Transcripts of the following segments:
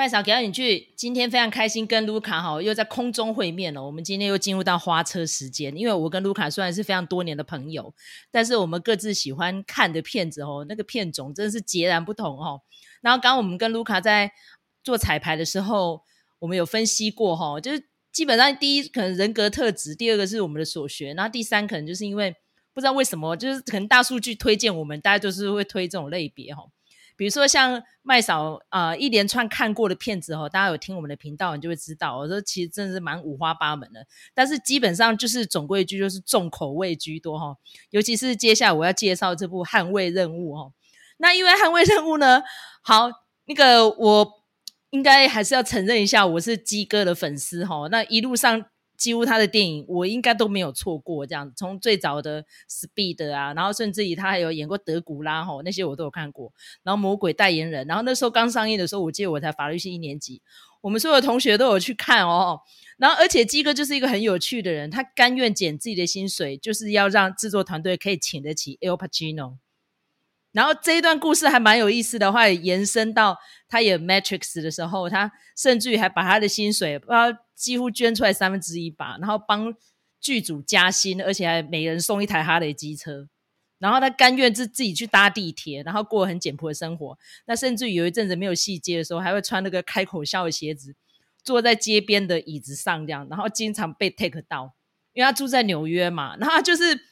麦嫂给到你去，今天非常开心跟卢卡哈又在空中会面了。我们今天又进入到花车时间，因为我跟卢卡虽然是非常多年的朋友，但是我们各自喜欢看的片子哦，那个片种真的是截然不同哦。然后刚刚我们跟卢卡在做彩排的时候，我们有分析过哈，就是基本上第一可能人格特质，第二个是我们的所学，然后第三可能就是因为不知道为什么，就是可能大数据推荐我们，大家就是会推这种类别哈。比如说像麦嫂啊、一连串看过的片子哦，大家有听我们的频道，你就会知道，我说其实真的是蛮五花八门的。但是基本上就是总规矩，就是重口味居多哈。尤其是接下来我要介绍这部《捍卫任务》哈。那因为《捍卫任务》呢，好，那个我应该还是要承认一下，我是鸡哥的粉丝哈。那一路上。几乎他的电影我应该都没有错过，这样从最早的 Speed 啊，然后甚至于他还有演过德古拉吼，那些我都有看过。然后魔鬼代言人，然后那时候刚上映的时候，我记得我才法律系一年级，我们所有同学都有去看哦。然后而且鸡哥就是一个很有趣的人，他甘愿减自己的薪水，就是要让制作团队可以请得起 Al Pacino。然后这一段故事还蛮有意思的话，也延伸到他演 Matrix 的时候，他甚至于还把他的薪水不知道几乎捐出来三分之一吧，然后帮剧组加薪，而且还每人送一台哈雷机车。然后他甘愿自自己去搭地铁，然后过很简朴的生活。那甚至于有一阵子没有戏接的时候，还会穿那个开口笑的鞋子，坐在街边的椅子上这样，然后经常被 take 到，因为他住在纽约嘛，然后就是。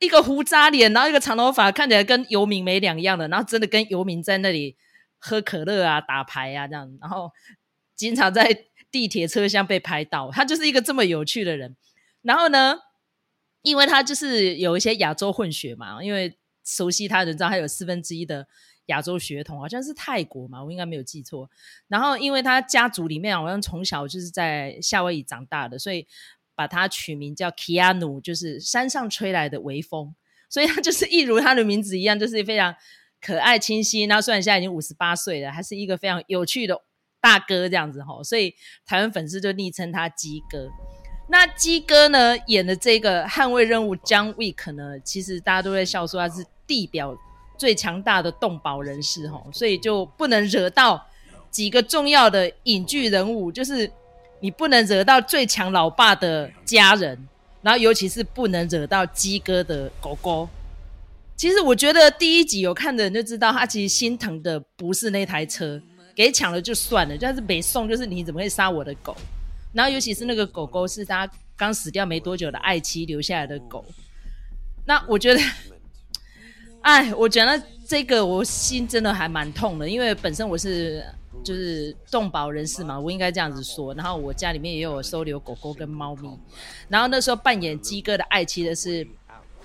一个胡渣脸，然后一个长头发，看起来跟游民没两样的，然后真的跟游民在那里喝可乐啊、打牌啊这样，然后经常在地铁车厢被拍到。他就是一个这么有趣的人。然后呢，因为他就是有一些亚洲混血嘛，因为熟悉他人知道他有四分之一的亚洲血统，好像是泰国嘛，我应该没有记错。然后因为他家族里面好像从小就是在夏威夷长大的，所以。把他取名叫 Keanu，就是山上吹来的微风，所以他就是一如他的名字一样，就是非常可爱清新。那虽然现在已经五十八岁了，还是一个非常有趣的大哥这样子哈。所以台湾粉丝就昵称他鸡哥。那鸡哥呢演的这个捍卫任务 John Wick 呢，其实大家都在笑说他是地表最强大的动保人士哈，所以就不能惹到几个重要的影剧人物，就是。你不能惹到最强老爸的家人，然后尤其是不能惹到鸡哥的狗狗。其实我觉得第一集有看的人就知道，他其实心疼的不是那台车，给抢了就算了，但是没送，就是你怎么会杀我的狗？然后尤其是那个狗狗是他刚死掉没多久的爱妻留下来的狗。那我觉得，哎，我觉得这个我心真的还蛮痛的，因为本身我是。就是动保人士嘛，我应该这样子说。然后我家里面也有收留狗狗跟猫咪。然后那时候扮演鸡哥的爱妻的是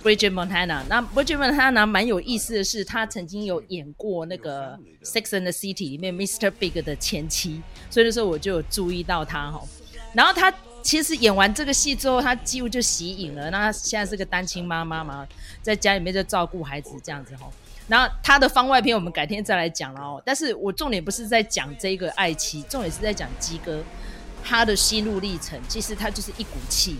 Bridget Montana。那 Bridget Montana 蛮有意思的是，她曾经有演过那个 Sex and the City 里面 Mr. Big 的前妻，所以那时候我就有注意到她哈。然后她其实演完这个戏之后，她几乎就息影了。那她现在是个单亲妈妈嘛，在家里面就照顾孩子这样子哈。然后他的番外篇我们改天再来讲了哦，但是我重点不是在讲这个爱妻，重点是在讲鸡哥他的心路历程。其实他就是一股气，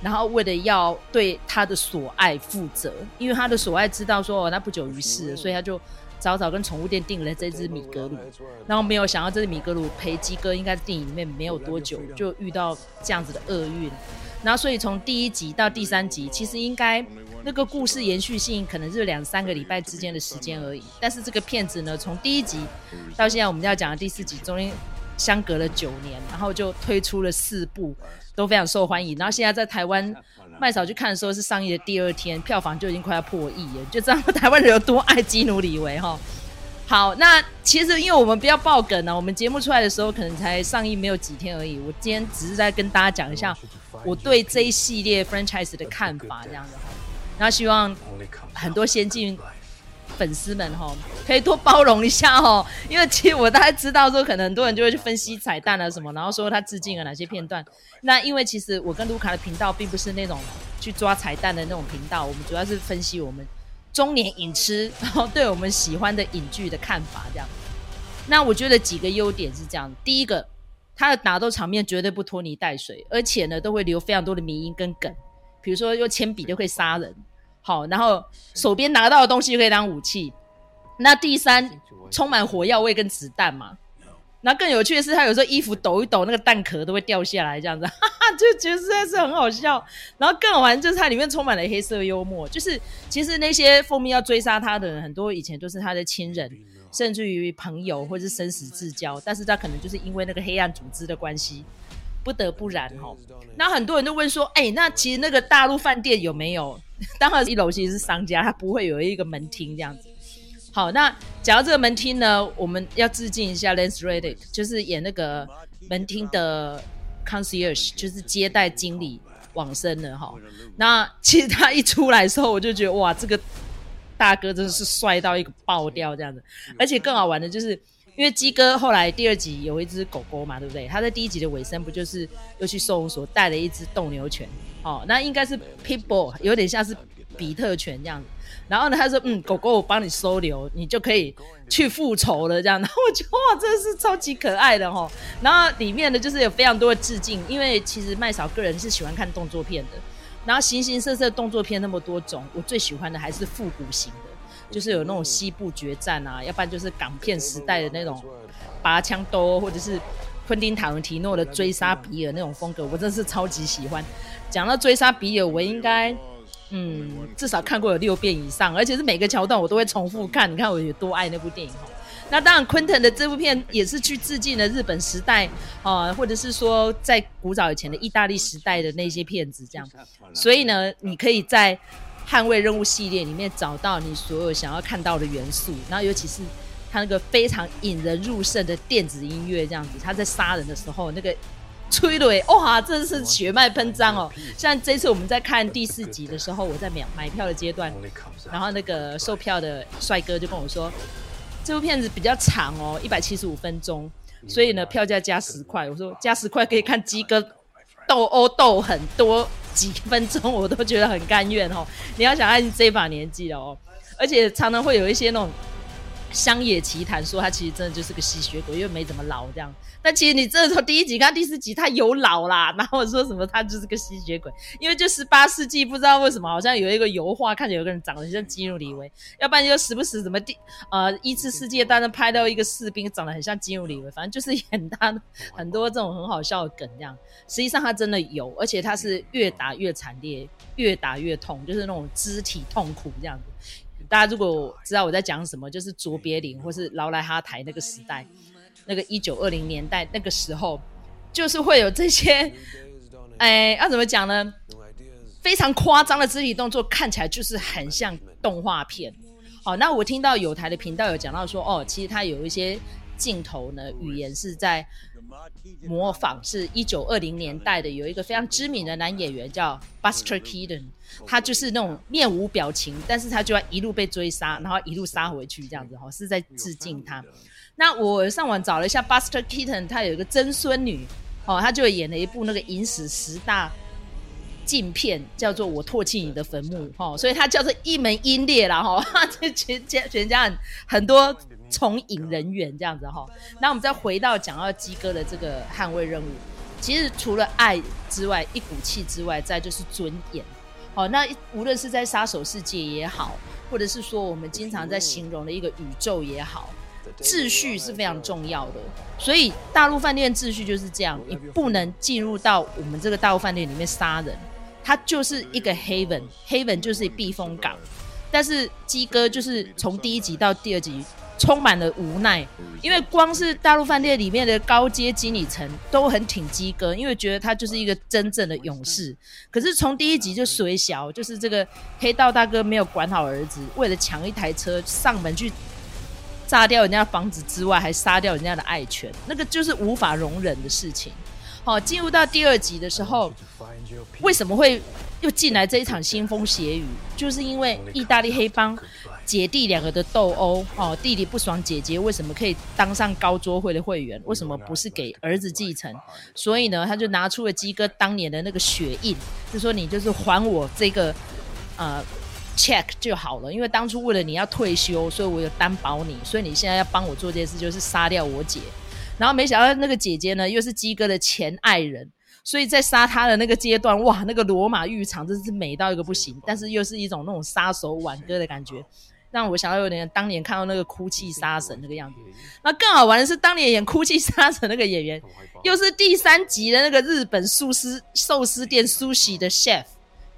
然后为了要对他的所爱负责，因为他的所爱知道说哦，他不久于世了，所以他就早早跟宠物店订了这只米格鲁，然后没有想到这只米格鲁陪鸡哥应该电影里面没有多久就遇到这样子的厄运，然后所以从第一集到第三集，其实应该。那个故事延续性可能是两三个礼拜之间的时间而已，但是这个片子呢，从第一集到现在我们要讲的第四集，中间相隔了九年，然后就推出了四部，都非常受欢迎。然后现在在台湾麦嫂去看的时候是上映的第二天，票房就已经快要破亿了，就知道台湾人有多爱基努里维哈。好，那其实因为我们不要爆梗呢，我们节目出来的时候可能才上映没有几天而已。我今天只是在跟大家讲一下我对这一系列 franchise 的看法，这样的。然后希望很多先进粉丝们哈，可以多包容一下哈，因为其实我大概知道说，可能很多人就会去分析彩蛋啊什么，然后说他致敬了哪些片段。那因为其实我跟卢卡的频道并不是那种去抓彩蛋的那种频道，我们主要是分析我们中年影痴，然后对我们喜欢的影剧的看法这样。那我觉得几个优点是这样：第一个，他的打斗场面绝对不拖泥带水，而且呢都会留非常多的迷因跟梗，比如说用铅笔就可以杀人。好，然后手边拿到的东西就可以当武器。那第三，充满火药味跟子弹嘛。然后更有趣的是，他有时候衣服抖一抖，那个蛋壳都会掉下来，这样子，哈哈，就觉得实在是很好笑。然后更好玩就是它里面充满了黑色幽默，就是其实那些蜂蜜要追杀他的人，很多以前都是他的亲人，甚至于朋友或是生死至交，但是他可能就是因为那个黑暗组织的关系，不得不然哈。那很多人都问说，哎，那其实那个大陆饭店有没有？当然一楼其实是商家，他不会有一个门厅这样子。好，那讲到这个门厅呢，我们要致敬一下 Lance Reddick，就是演那个门厅的 concierge，就是接待经理往生了哈。那其实他一出来的时候，我就觉得哇，这个大哥真的是帅到一个爆掉这样子。而且更好玩的就是，因为鸡哥后来第二集有一只狗狗嘛，对不对？他在第一集的尾声不就是又去收容所带了一只斗牛犬？哦，那应该是 Pitbull，有点像是比特犬这样。然后呢，他说：“嗯，狗狗，我帮你收留，你就可以去复仇了。”这样，然后我觉得哇，真的是超级可爱的齁。然后里面呢，就是有非常多的致敬，因为其实麦嫂个人是喜欢看动作片的。然后形形色色动作片那么多种，我最喜欢的还是复古型的，就是有那种西部决战啊，要不然就是港片时代的那种拔枪斗，或者是昆汀塔伦提诺的追杀比尔那种风格，我真的是超级喜欢。讲到追杀比尔，我应该。嗯，至少看过有六遍以上，而且是每个桥段我都会重复看。你看我有多爱那部电影哈。那当然，昆腾的这部片也是去致敬了日本时代啊、或者是说在古早以前的意大利时代的那些片子这样。所以呢，你可以在《捍卫任务》系列里面找到你所有想要看到的元素。然后，尤其是他那个非常引人入胜的电子音乐这样子，他在杀人的时候那个。催泪哇，真是血脉喷张哦！像这次我们在看第四集的时候，我在买买票的阶段，然后那个售票的帅哥就跟我说，这部片子比较长哦，一百七十五分钟，所以呢票价加十块。我说加十块可以看鸡哥斗殴斗很多几分钟，我都觉得很甘愿哦。你要想按这把年纪了哦，而且常常会有一些那种。乡野奇谈说他其实真的就是个吸血鬼，因为没怎么老这样。但其实你这从第一集看第四集，他有老啦。然后说什么他就是个吸血鬼，因为就十八世纪不知道为什么好像有一个油画，看着有个人长得很像基努李维，要不然就时不时什么第呃一次世界大战拍到一个士兵长得很像基努李维，反正就是演他很多这种很好笑的梗这样。实际上他真的有，而且他是越打越惨烈，越打越痛，就是那种肢体痛苦这样子。大家如果知道我在讲什么，就是卓别林或是劳莱哈台那个时代，那个一九二零年代那个时候，就是会有这些，哎，要怎么讲呢？非常夸张的肢体动作，看起来就是很像动画片。好，那我听到有台的频道有讲到说，哦，其实它有一些镜头呢，语言是在。模仿是一九二零年代的，有一个非常知名的男演员叫 Buster Keaton，他就是那种面无表情，但是他就要一路被追杀，然后一路杀回去这样子哈，是在致敬他。那我上网找了一下 Buster Keaton，他有一个曾孙女哦，他就演了一部那个影史十大禁片，叫做《我唾弃你的坟墓》哈，所以他叫做一门英烈啦哈，这全家全家很很多。从影人员这样子哈，那我们再回到讲到鸡哥的这个捍卫任务，其实除了爱之外，一股气之外，再就是尊严。好，那无论是在杀手世界也好，或者是说我们经常在形容的一个宇宙也好，秩序是非常重要的。所以大陆饭店秩序就是这样，你不能进入到我们这个大陆饭店里面杀人，它就是一个 haven，haven 就是避风港。但是鸡哥就是从第一集到第二集。充满了无奈，因为光是大陆饭店里面的高阶经理层都很挺鸡哥，因为觉得他就是一个真正的勇士。可是从第一集就水小，就是这个黑道大哥没有管好儿子，为了抢一台车上门去炸掉人家房子之外，还杀掉人家的爱犬，那个就是无法容忍的事情。好，进入到第二集的时候，为什么会又进来这一场腥风血雨？就是因为意大利黑帮。姐弟两个的斗殴哦，弟弟不爽姐姐为什么可以当上高桌会的会员，为什么不是给儿子继承？所以呢，他就拿出了鸡哥当年的那个血印，就说你就是还我这个呃 check 就好了，因为当初为了你要退休，所以我有担保你，所以你现在要帮我做这件事，就是杀掉我姐。然后没想到那个姐姐呢，又是鸡哥的前爱人。所以在杀他的那个阶段，哇，那个罗马浴场真是美到一个不行，但是又是一种那种杀手挽歌的感觉。让我想到有点当年看到那个《哭泣杀神》那个样子。那更好玩的是，当年演《哭泣杀神》那个演员，又是第三集的那个日本寿司寿司店 Sushi 的 chef，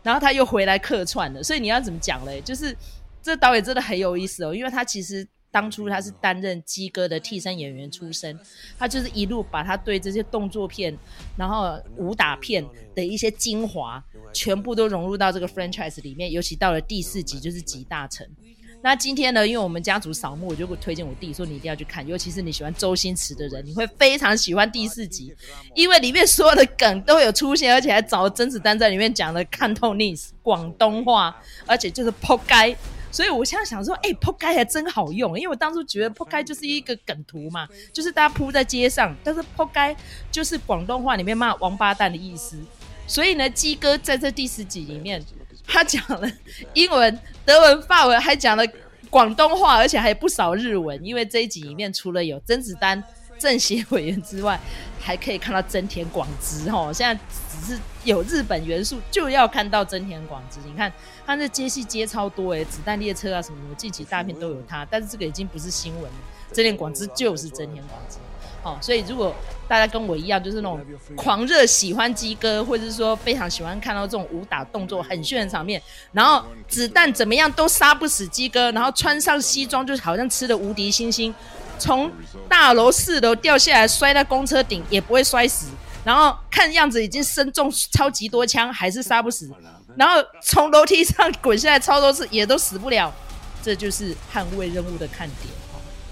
然后他又回来客串了。所以你要怎么讲嘞？就是这导演真的很有意思哦，因为他其实当初他是担任鸡哥的替身演员出身，他就是一路把他对这些动作片，然后武打片的一些精华，全部都融入到这个 franchise 里面。尤其到了第四集，就是集大成。那今天呢，因为我们家族扫墓，我就会推荐我弟说，你一定要去看，尤其是你喜欢周星驰的人，你会非常喜欢第四集，因为里面所有的梗都有出现，而且还找了甄子丹在里面讲了 Cantonese 广东话，而且就是扑街，所以我现在想说，哎、欸，扑街还真好用，因为我当初觉得扑街就是一个梗图嘛，就是大家扑在街上，但是扑街就是广东话里面骂王八蛋的意思，所以呢，鸡哥在这第四集里面。他讲了英文、德文、法文，还讲了广东话，而且还有不少日文。因为这一集里面除了有甄子丹、政协委员之外，还可以看到真田广之。哈，现在只是有日本元素，就要看到真田广之。你看他那接戏接超多诶，子弹列车啊什么什么，近期大片都有他。但是这个已经不是新闻了，真田广之就是真田广之。哦，所以如果大家跟我一样，就是那种狂热喜欢鸡哥，或者是说非常喜欢看到这种武打动作很炫的场面，然后子弹怎么样都杀不死鸡哥，然后穿上西装就好像吃了无敌星星，从大楼四楼掉下来摔到公车顶也不会摔死，然后看样子已经身中超级多枪还是杀不死，然后从楼梯上滚下来超多次也都死不了，这就是捍卫任务的看点。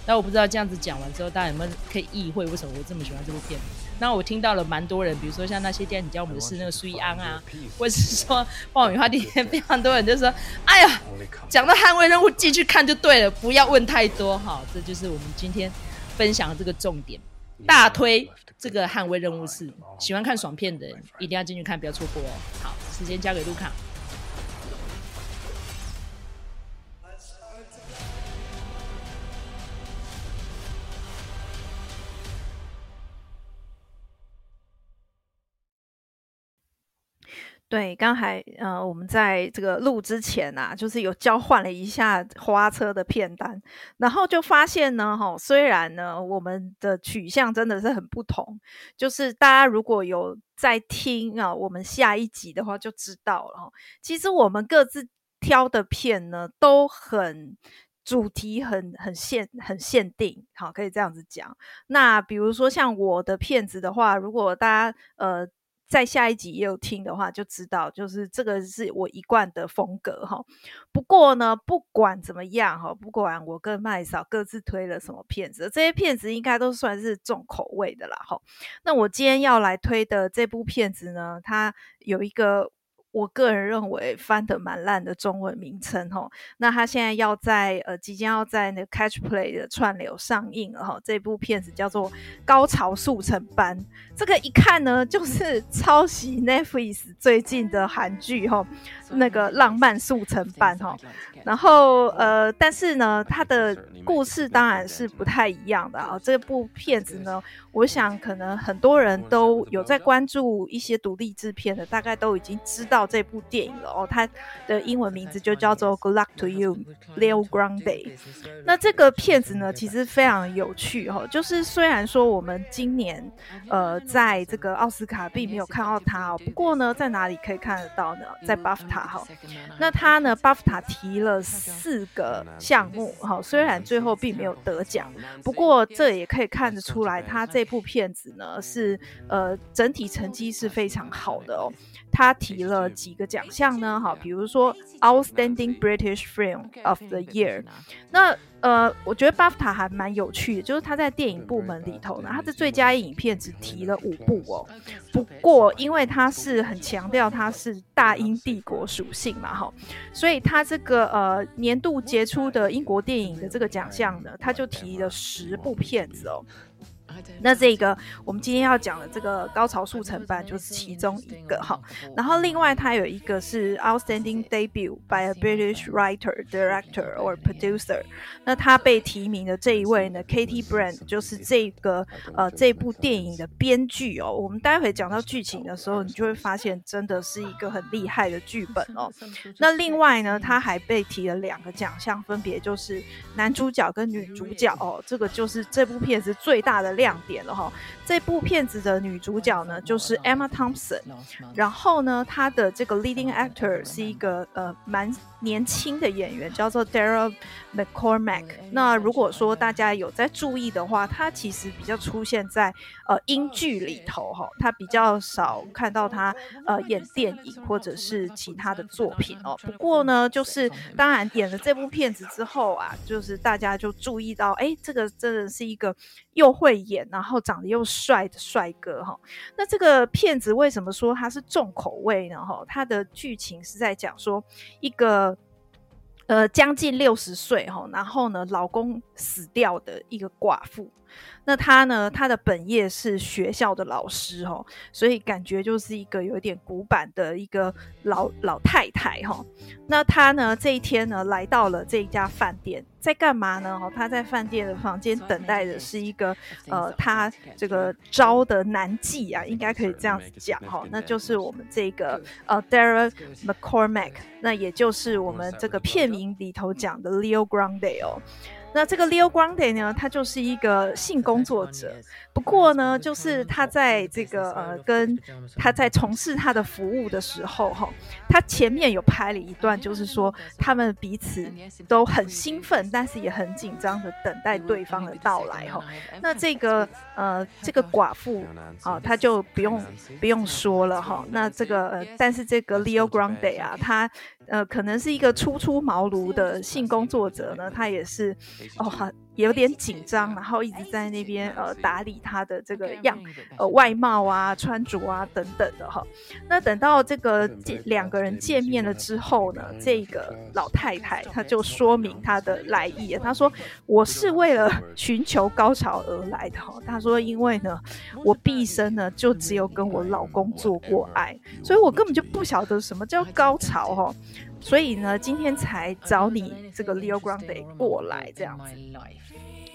那我不知道这样子讲完之后，大家有没有可以意会为什么我这么喜欢这部片？那我听到了蛮多人，比如说像那些电影教我们的是那个苏安啊，或者是说爆米花里面非常多人就说：“哎呀，讲到捍卫任务，进去看就对了，不要问太多。”哈，这就是我们今天分享的这个重点，大推这个捍卫任务四，喜欢看爽片的人一定要进去看，不要错过哦。好，时间交给卢卡。对，刚才呃，我们在这个录之前啊，就是有交换了一下花车的片单，然后就发现呢，哈，虽然呢，我们的取向真的是很不同，就是大家如果有在听啊，我们下一集的话就知道了。其实我们各自挑的片呢，都很主题很很限很限定，好，可以这样子讲。那比如说像我的片子的话，如果大家呃。在下一集也有听的话，就知道，就是这个是我一贯的风格哈。不过呢，不管怎么样哈，不管我跟麦嫂各自推了什么片子，这些片子应该都算是重口味的啦哈。那我今天要来推的这部片子呢，它有一个。我个人认为翻得蛮烂的中文名称哦，那他现在要在呃即将要在那个 Catch Play 的串流上映了哦，这部片子叫做《高潮速成班》，这个一看呢就是 抄袭 Netflix 最近的韩剧哦，那个《浪漫速成班》哦。然后呃，但是呢，它的故事当然是不太一样的啊。这部片子呢，我想可能很多人都有在关注一些独立制片的，大概都已经知道到这部电影了哦。它的英文名字就叫做《Good Luck to You, Leo Grande》。那这个片子呢，其实非常有趣哈、哦。就是虽然说我们今年呃在这个奥斯卡并没有看到它哦，不过呢，在哪里可以看得到呢？在 BAFTA 哈。那它呢，BAFTA 提了。四个项目，哈，虽然最后并没有得奖，不过这也可以看得出来，他这部片子呢是呃整体成绩是非常好的哦。他提了几个奖项呢？哈，比如说 Outstanding British Film of the Year。那呃，我觉得 BAFTA 还蛮有趣的，就是他在电影部门里头呢，他的最佳影片只提了五部哦。不过因为他是很强调他是大英帝国属性嘛，哈，所以他这个呃年度杰出的英国电影的这个奖项呢，他就提了十部片子哦。那这个我们今天要讲的这个高潮速成版就是其中一个哈，然后另外它有一个是 Outstanding Debut by a British Writer, Director or Producer。那他被提名的这一位呢，Katie Brand 就是这个呃这部电影的编剧哦。我们待会讲到剧情的时候，你就会发现真的是一个很厉害的剧本哦。那另外呢，他还被提了两个奖项，分别就是男主角跟女主角哦。这个就是这部片子最大的亮亮点了哈。这部片子的女主角呢，就是 Emma Thompson，然后呢，她的这个 leading actor 是一个呃蛮年轻的演员，叫做 Daryl McCormack。那如果说大家有在注意的话，她其实比较出现在呃英剧里头哈，她比较少看到她呃演电影或者是其他的作品哦。不过呢，就是当然演了这部片子之后啊，就是大家就注意到，哎，这个真的是一个又会演，然后长得又帅帅的帅哥哈，那这个片子为什么说它是重口味呢？哈，它的剧情是在讲说一个呃将近六十岁哈，然后呢老公死掉的一个寡妇。那他呢，他的本业是学校的老师哦，所以感觉就是一个有点古板的一个老老太太哈。那他呢这一天呢来到了这一家饭店，在干嘛呢？他，在饭店的房间等待的是一个呃，他这个招的男妓啊，应该可以这样子讲哈。那就是我们这个呃，Derek McCormack，那也就是我们这个片名里头讲的 Leo Grande 哦。那这个 Leo Grande 呢，他就是一个性工作者。不过呢，就是他在这个呃，跟他在从事他的服务的时候，哈，他前面有拍了一段，就是说他们彼此都很兴奋，但是也很紧张的等待对方的到来，哈。那这个呃，这个寡妇啊，他就不用不用说了，哈。那这个呃，但是这个 Leo Grande 啊，他呃，可能是一个初出茅庐的性工作者呢，他也是哦很。有点紧张，然后一直在那边呃打理他的这个样呃外貌啊、穿着啊等等的哈。那等到这个见两个人见面了之后呢，这个老太太她就说明她的来意，她说我是为了寻求高潮而来的哈。她说因为呢，我毕生呢就只有跟我老公做过爱，所以我根本就不晓得什么叫高潮哈。所以呢，今天才找你这个 Leo Grande 过来这样子。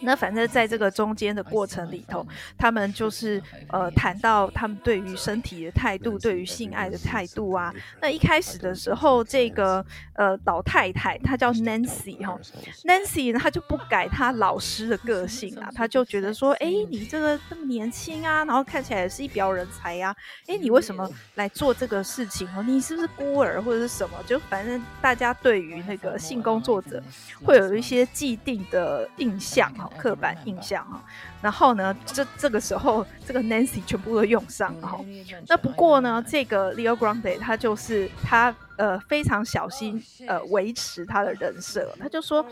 那反正在这个中间的过程里头，他们就是呃谈到他们对于身体的态度，对于性爱的态度啊。那一开始的时候，这个呃老太太她叫 Nancy 哈，Nancy 呢她就不改她老师的个性啊，她就觉得说，哎，你这个这么年轻啊，然后看起来也是一表人才呀，哎，你为什么来做这个事情哦？你是不是孤儿或者是什么？就反正大家对于那个性工作者会有一些既定的印象哈。刻板印象哈，然后呢，这这个时候这个 Nancy 全部都用上了哈。那不过呢，这个 Leo Grande 他就是他呃非常小心呃维持他的人设，他就说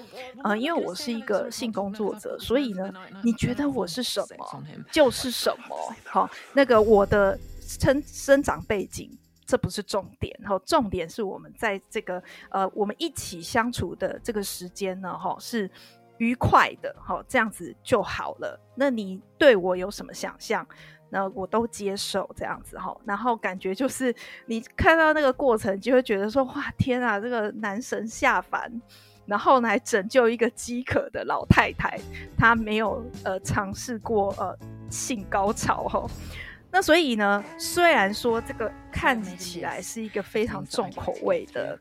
呃因为我是一个性工作者，所以呢，你觉得我是什么就是什么。好，那个我的生生长背景这不是重点，然后重点是我们在这个呃我们一起相处的这个时间呢哈是。愉快的，好，这样子就好了。那你对我有什么想象？那我都接受这样子哈。然后感觉就是你看到那个过程，就会觉得说，哇，天啊，这个男神下凡，然后来拯救一个饥渴的老太太，她没有呃尝试过呃性高潮哈。那所以呢，虽然说这个看起来是一个非常重口味的。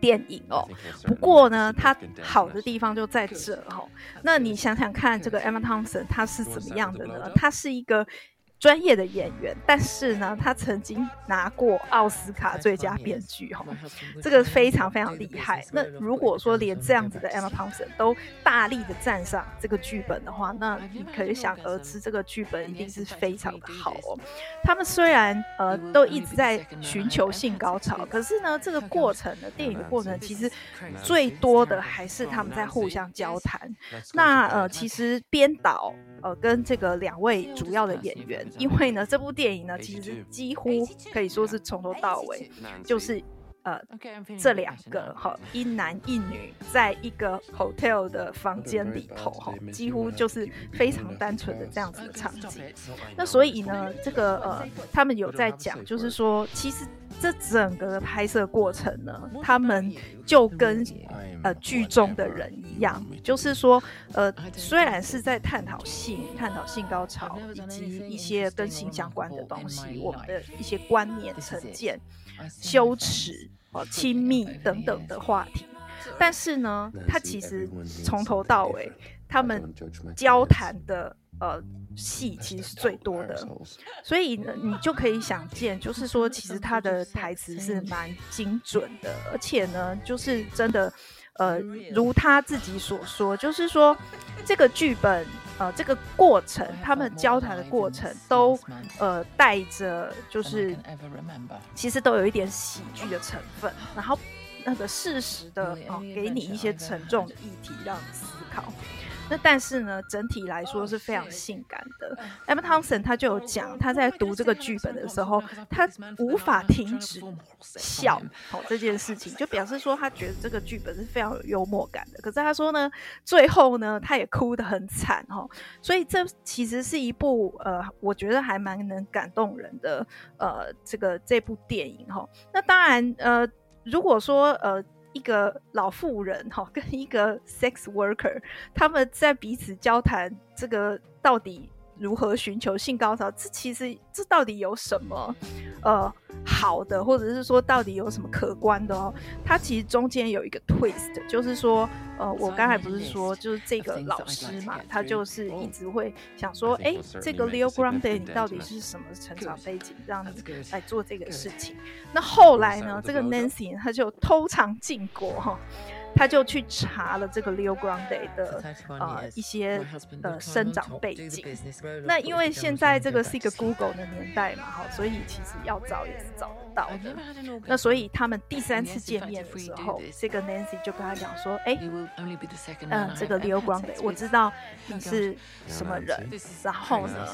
电影哦，不过呢，它好的地方就在这哦。那你想想看，这个 Emma Thompson 他是怎么样的呢？他是一个。专业的演员，但是呢，他曾经拿过奥斯卡最佳编剧，哈，这个非常非常厉害。那如果说连这样子的 Emma Thompson 都大力的赞赏这个剧本的话，那你可想而知，这个剧本一定是非常的好哦。他们虽然呃都一直在寻求性高潮，可是呢，这个过程呢，电影的过程其实最多的还是他们在互相交谈。那呃，其实编导呃跟这个两位主要的演员。因为呢，这部电影呢，其实几乎可以说是从头到尾就是呃，这两个哈一男一女在一个 hotel 的房间里头哈，几乎就是非常单纯的这样子的场景。那所以呢，这个呃，他们有在讲，就是说，其实这整个拍摄过程呢，他们就跟呃剧中的人一样，就是说，呃，虽然是在探讨性、探讨性高潮以及一些跟性相关的东西，我们的一些观念、成见、羞耻。亲密等等的话题，但是呢，他其实从头到尾，他们交谈的呃戏其实是最多的，所以呢，你就可以想见，就是说，其实他的台词是蛮精准的，而且呢，就是真的，呃，如他自己所说，就是说这个剧本。呃，这个过程，他们交谈的过程都呃带着，就是其实都有一点喜剧的成分，然后那个适时的哦，给你一些沉重的议题让你思考。那但是呢，整体来说是非常性感的。Emma Thompson 他就有讲，他在读这个剧本的时候，他无法停止笑，好、哦、这件事情，就表示说他觉得这个剧本是非常有幽默感的。可是他说呢，最后呢，他也哭得很惨哦。所以这其实是一部呃，我觉得还蛮能感动人的呃，这个这部电影哈、哦。那当然呃，如果说呃。一个老妇人哈，跟一个 sex worker，他们在彼此交谈，这个到底如何寻求性高潮？这其实这到底有什么呃好的，或者是说到底有什么可观的哦？它其实中间有一个 twist，就是说。呃，我刚才不是说，就是这个老师嘛，他就是一直会想说，哎，这个 Leo Grande 你到底是什么成长背景，让你来做这个事情？那后来呢，这个 Nancy 他就偷尝禁果哈。他就去查了这个 Leo Grande 的呃一些呃生长背景。那因为现在这个是一个 Google 的年代嘛，哈，所以其实要找也是找得到的。那所以他们第三次见面的时候，这个 Nancy 就跟他讲说：“哎，嗯，这个 Leo Grande，我知道你是什么人，然后呢，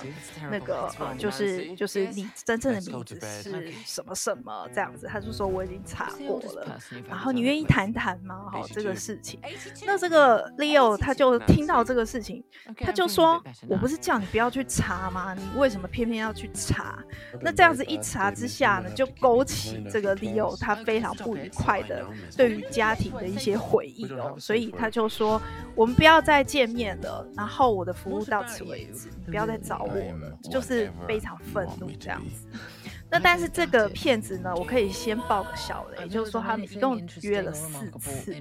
那个呃就是就是你真正的名字是什么什么这样子。”他就说：“我已经查过了，然后你愿意谈谈吗？”哈。这个事情，那这个 Leo 他就听到这个事情，他就说：“我不是叫你不要去查吗？你为什么偏偏要去查？”那这样子一查之下呢，就勾起这个 Leo 他非常不愉快的对于家庭的一些回忆哦，所以他就说：“我们不要再见面了，然后我的服务到此为止，你不要再找我了。”就是非常愤怒这样子。那但是这个片子呢，我可以先爆个小雷，也就是说他们一共约了四次，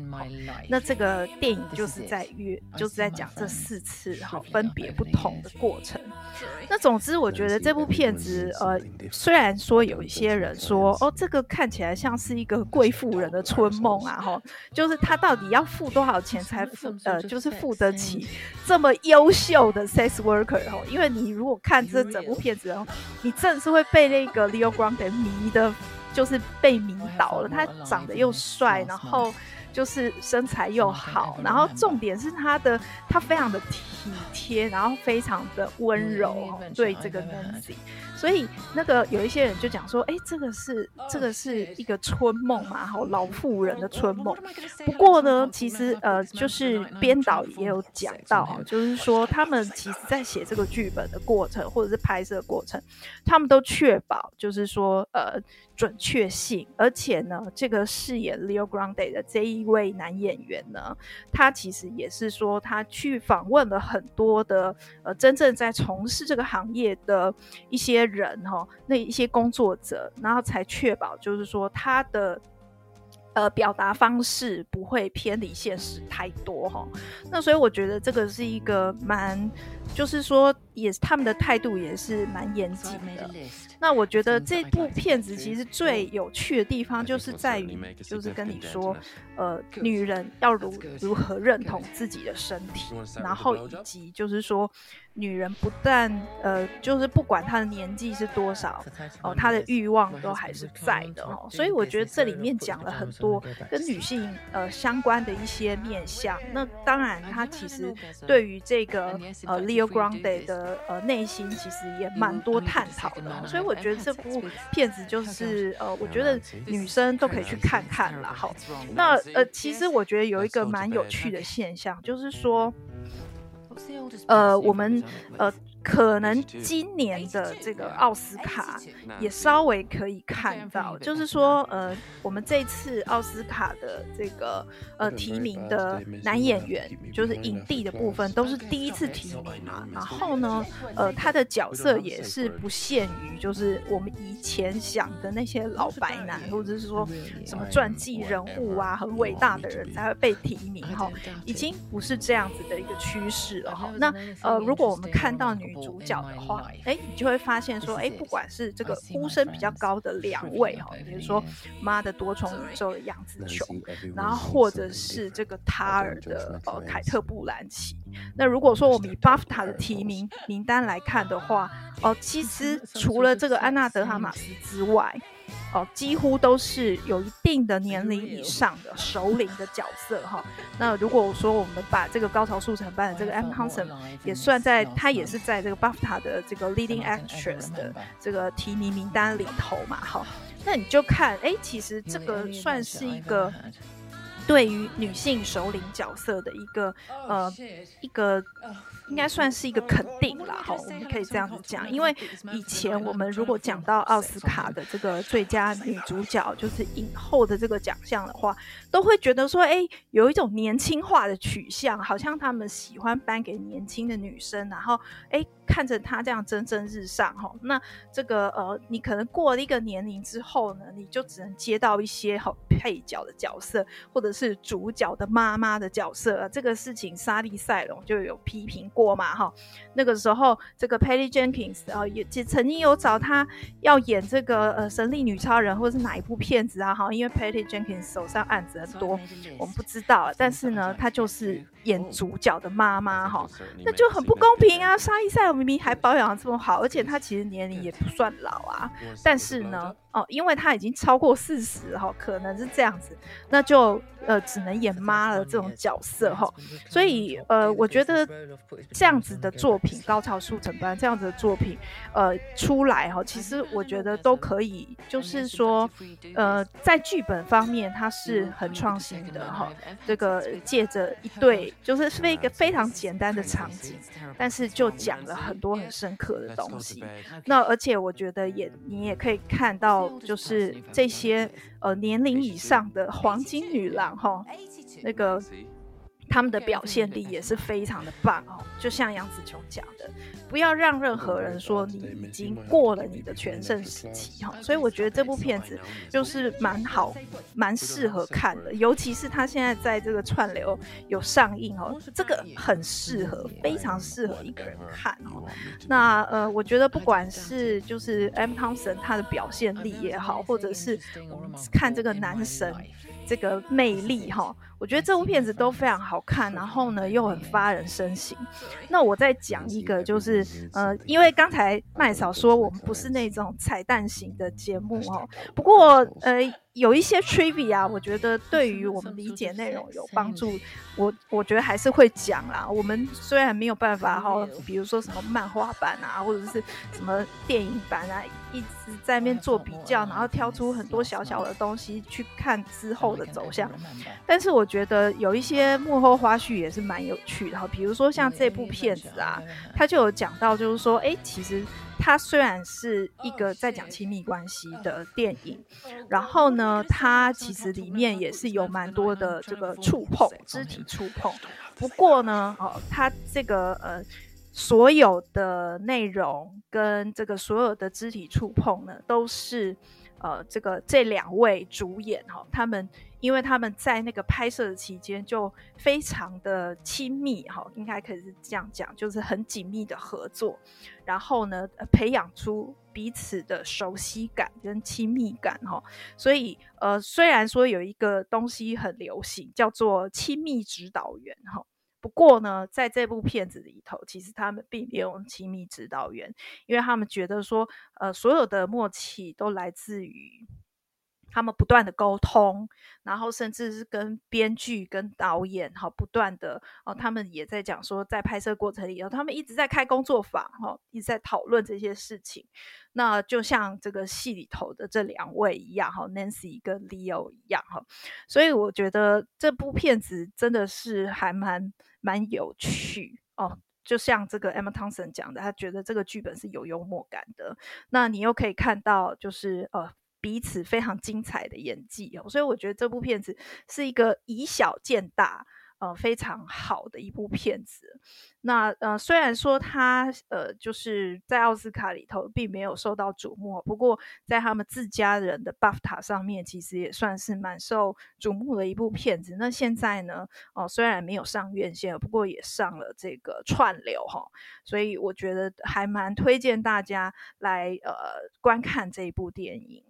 那这个电影就是在约，就是在讲这四次好分别不同的过程。那总之，我觉得这部片子，呃，虽然说有一些人说，哦，这个看起来像是一个贵妇人的春梦啊，哈，就是他到底要付多少钱才付，呃，就是付得起这么优秀的 sex worker 哦？因为你如果看这整部片子哦，你真的是会被那个。Leo Grande 迷的，就是被迷倒了。他长得又帅，然后就是身材又好，然后重点是他的他非常的体贴，然后非常的温柔对这个 Nancy。所以那个有一些人就讲说，哎，这个是这个是一个春梦嘛，好老妇人的春梦。不过呢，其实呃，就是编导也有讲到，就是说他们其实在写这个剧本的过程，或者是拍摄过程，他们都确保就是说呃准确性，而且呢，这个饰演 Leo Grande 的这一一位男演员呢，他其实也是说他去访问了很多的呃真正在从事这个行业的一些。人哈，那一些工作者，然后才确保，就是说他的呃表达方式不会偏离现实太多哈。那所以我觉得这个是一个蛮，就是说也是他们的态度也是蛮严谨的。那我觉得这部片子其实最有趣的地方就是在于，就是跟你说，呃，女人要如如何认同自己的身体，然后以及就是说。女人不但呃，就是不管她的年纪是多少哦，她的欲望都还是在的哦。所以我觉得这里面讲了很多跟女性呃相关的一些面向。那当然，她其实对于这个呃 Leo Grande 的的呃内心其实也蛮多探讨的，所以我觉得这部片子就是呃，我觉得女生都可以去看看啦。好，那呃，其实我觉得有一个蛮有趣的现象，就是说，呃，我们呃。可能今年的这个奥斯卡也稍微可以看到，就是说，呃，我们这次奥斯卡的这个呃提名的男演员，就是影帝的部分，都是第一次提名嘛。然后呢，呃，他的角色也是不限于就是我们以前想的那些老白男，或者是说什么传记人物啊，很伟大的人才会被提名哈，已经不是这样子的一个趋势了哈。那呃，如果我们看到女主角的话，哎，你就会发现说，哎，不管是这个呼声比较高的两位哈，比如说《妈的多重宇宙》的杨紫琼，然后或者是这个塔尔的呃凯特·布兰奇。那如果说我们以 BAFTA 的提名名单来看的话，哦，其实 除了这个安娜·德哈马斯？之外，哦，几乎都是有一定的年龄以上的 首领的角色哈。那如果说我们把这个高潮速成班的这个 Emma Thompson 也算在，他也是在这个 BAFTA 的这个 Leading Actress 的这个提名名单里头嘛，哈。那你就看，哎，其实这个算是一个对于女性首领角色的一个呃一个。应该算是一个肯定啦，哈，我们可以这样子讲，因为以前我们如果讲到奥斯卡的这个最佳女主角，就是影后的这个奖项的话，都会觉得说，哎，有一种年轻化的取向，好像他们喜欢颁给年轻的女生，然后，哎。看着她这样蒸蒸日上哈，那这个呃，你可能过了一个年龄之后呢，你就只能接到一些好配角的角色，或者是主角的妈妈的角色。这个事情莎莉赛隆就有批评过嘛哈。那个时候，这个 Patty Jenkins 啊，也曾经有找他要演这个呃神力女超人或者是哪一部片子啊哈，因为 Patty Jenkins 手上案子很多，我们不知道，但是呢，他就是演主角的妈妈哈，那就很不公平啊，沙溢赛隆。明明还保养得这么好，而且他其实年龄也不算老啊，但是呢，哦，因为他已经超过四十哈，可能是这样子，那就呃只能演妈了这种角色哈，所以呃，我觉得这样子的作品《高潮速成班》这样子的作品呃出来哈，其实我觉得都可以，就是说呃在剧本方面它是很创新的哈，这个借着一对就是是一个非常简单的场景，但是就讲了很多很深刻的东西，那而且我觉得也你也可以看到。就是这些呃年龄以上的黄金女郎哈，那个他们的表现力也是非常的棒哦。就像杨子琼讲的，不要让任何人说你已经过了你的全盛时期哈。所以我觉得这部片子就是蛮好，蛮适合看的，尤其是他现在在这个串流有上映哦，这个很适合，非常适合一个人看哦。那呃，我觉得不管是就是 Emma Thompson 他的表现力也好，或者是我们看这个男神。这个魅力哈，我觉得这部片子都非常好看，然后呢又很发人深省。那我再讲一个，就是呃，因为刚才麦嫂说我们不是那种彩蛋型的节目哦，不过呃。有一些 trivia，我觉得对于我们理解内容有帮助。我我觉得还是会讲啦。我们虽然没有办法哈，比如说什么漫画版啊，或者是什么电影版啊，一直在那边做比较，然后挑出很多小小的东西去看之后的走向。但是我觉得有一些幕后花絮也是蛮有趣的哈，比如说像这部片子啊，他就有讲到，就是说，哎，其实。它虽然是一个在讲亲密关系的电影，然后呢，它其实里面也是有蛮多的这个触碰，肢体触碰。不过呢，哦，它这个呃，所有的内容跟这个所有的肢体触碰呢，都是呃，这个这两位主演哈，他们。因为他们在那个拍摄的期间就非常的亲密，哈，应该可以是这样讲，就是很紧密的合作，然后呢，培养出彼此的熟悉感跟亲密感，哈，所以呃，虽然说有一个东西很流行，叫做亲密指导员，哈，不过呢，在这部片子里头，其实他们并没有亲密指导员，因为他们觉得说，呃，所有的默契都来自于。他们不断的沟通，然后甚至是跟编剧、跟导演，哈，不断的哦，他们也在讲说，在拍摄过程里头，他们一直在开工作坊，哈，一直在讨论这些事情。那就像这个戏里头的这两位一样，哈，Nancy 跟 Leo 一样，哈，所以我觉得这部片子真的是还蛮蛮有趣哦。就像这个 Emma Thompson 讲的，他觉得这个剧本是有幽默感的。那你又可以看到，就是呃。彼此非常精彩的演技哦，所以我觉得这部片子是一个以小见大，呃，非常好的一部片子。那呃，虽然说他呃，就是在奥斯卡里头并没有受到瞩目，不过在他们自家人的 BAFTA 上面，其实也算是蛮受瞩目的一部片子。那现在呢，哦、虽然没有上院线，不过也上了这个串流哈，所以我觉得还蛮推荐大家来呃观看这一部电影。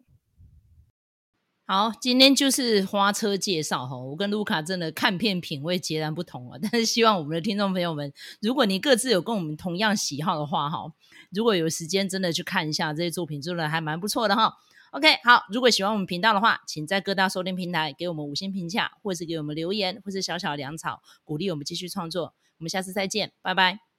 好，今天就是花车介绍哈。我跟卢卡真的看片品味截然不同啊，但是希望我们的听众朋友们，如果你各自有跟我们同样喜好的话哈，如果有时间真的去看一下这些作品，真的还蛮不错的哈。OK，好，如果喜欢我们频道的话，请在各大收听平台给我们五星评价，或是给我们留言，或是小小的粮草，鼓励我们继续创作。我们下次再见，拜拜。